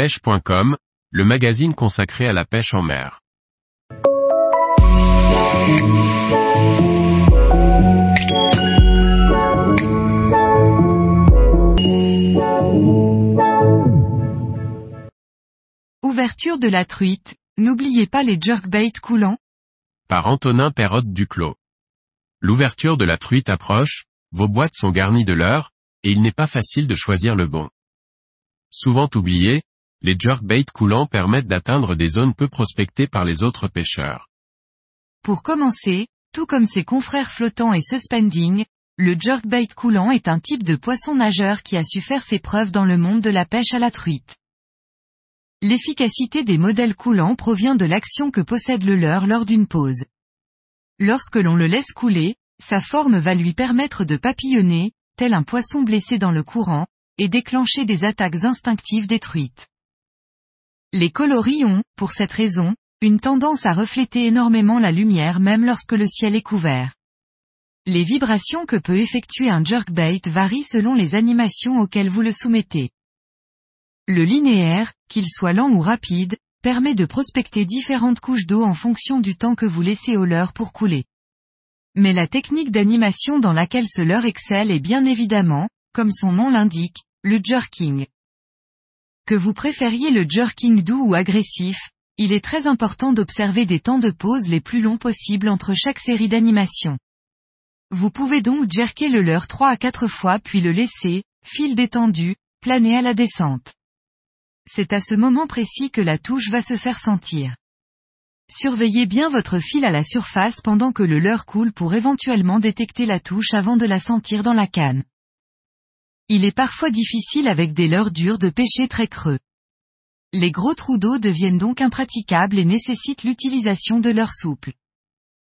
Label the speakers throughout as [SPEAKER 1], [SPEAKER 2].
[SPEAKER 1] pêche.com, le magazine consacré à la pêche en mer.
[SPEAKER 2] Ouverture de la truite, n'oubliez pas les jerkbaits coulants
[SPEAKER 1] Par Antonin Perrotte Duclos. L'ouverture de la truite approche, vos boîtes sont garnies de leurre, et il n'est pas facile de choisir le bon. Souvent oubliés, les jerkbaits coulants permettent d'atteindre des zones peu prospectées par les autres pêcheurs.
[SPEAKER 2] Pour commencer, tout comme ses confrères flottants et suspending, le jerkbait coulant est un type de poisson nageur qui a su faire ses preuves dans le monde de la pêche à la truite. L'efficacité des modèles coulants provient de l'action que possède le leurre lors d'une pause. Lorsque l'on le laisse couler, sa forme va lui permettre de papillonner, tel un poisson blessé dans le courant, et déclencher des attaques instinctives détruites. Les coloris ont, pour cette raison, une tendance à refléter énormément la lumière même lorsque le ciel est couvert. Les vibrations que peut effectuer un jerkbait varient selon les animations auxquelles vous le soumettez. Le linéaire, qu'il soit lent ou rapide, permet de prospecter différentes couches d'eau en fonction du temps que vous laissez au leurre pour couler. Mais la technique d'animation dans laquelle ce leurre excelle est bien évidemment, comme son nom l'indique, le jerking. Que vous préfériez le jerking doux ou agressif, il est très important d'observer des temps de pause les plus longs possibles entre chaque série d'animations. Vous pouvez donc jerker le leurre 3 à 4 fois puis le laisser, fil détendu, planer à la descente c'est à ce moment précis que la touche va se faire sentir. Surveillez bien votre fil à la surface pendant que le leurre coule pour éventuellement détecter la touche avant de la sentir dans la canne. Il est parfois difficile avec des leurres durs de pêcher très creux. Les gros trous d'eau deviennent donc impraticables et nécessitent l'utilisation de leurres souples.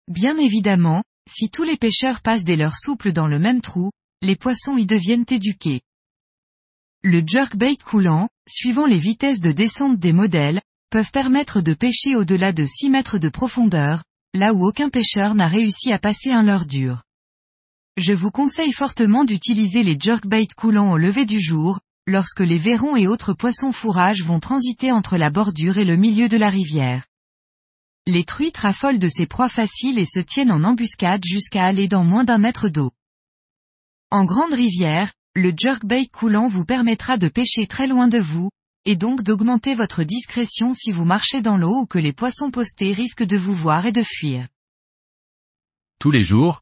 [SPEAKER 2] Bien évidemment, si tous les pêcheurs passent des leurres souples dans le même trou, les poissons y deviennent éduqués. Le jerkbait coulant, suivant les vitesses de descente des modèles, peuvent permettre de pêcher au-delà de 6 mètres de profondeur, là où aucun pêcheur n'a réussi à passer un leurre dur. Je vous conseille fortement d'utiliser les jerkbait coulants au lever du jour, lorsque les verrons et autres poissons fourrages vont transiter entre la bordure et le milieu de la rivière. Les truites raffolent de ces proies faciles et se tiennent en embuscade jusqu'à aller dans moins d'un mètre d'eau. En grande rivière, le jerkbait coulant vous permettra de pêcher très loin de vous, et donc d'augmenter votre discrétion si vous marchez dans l'eau ou que les poissons postés risquent de vous voir et de fuir.
[SPEAKER 1] Tous les jours,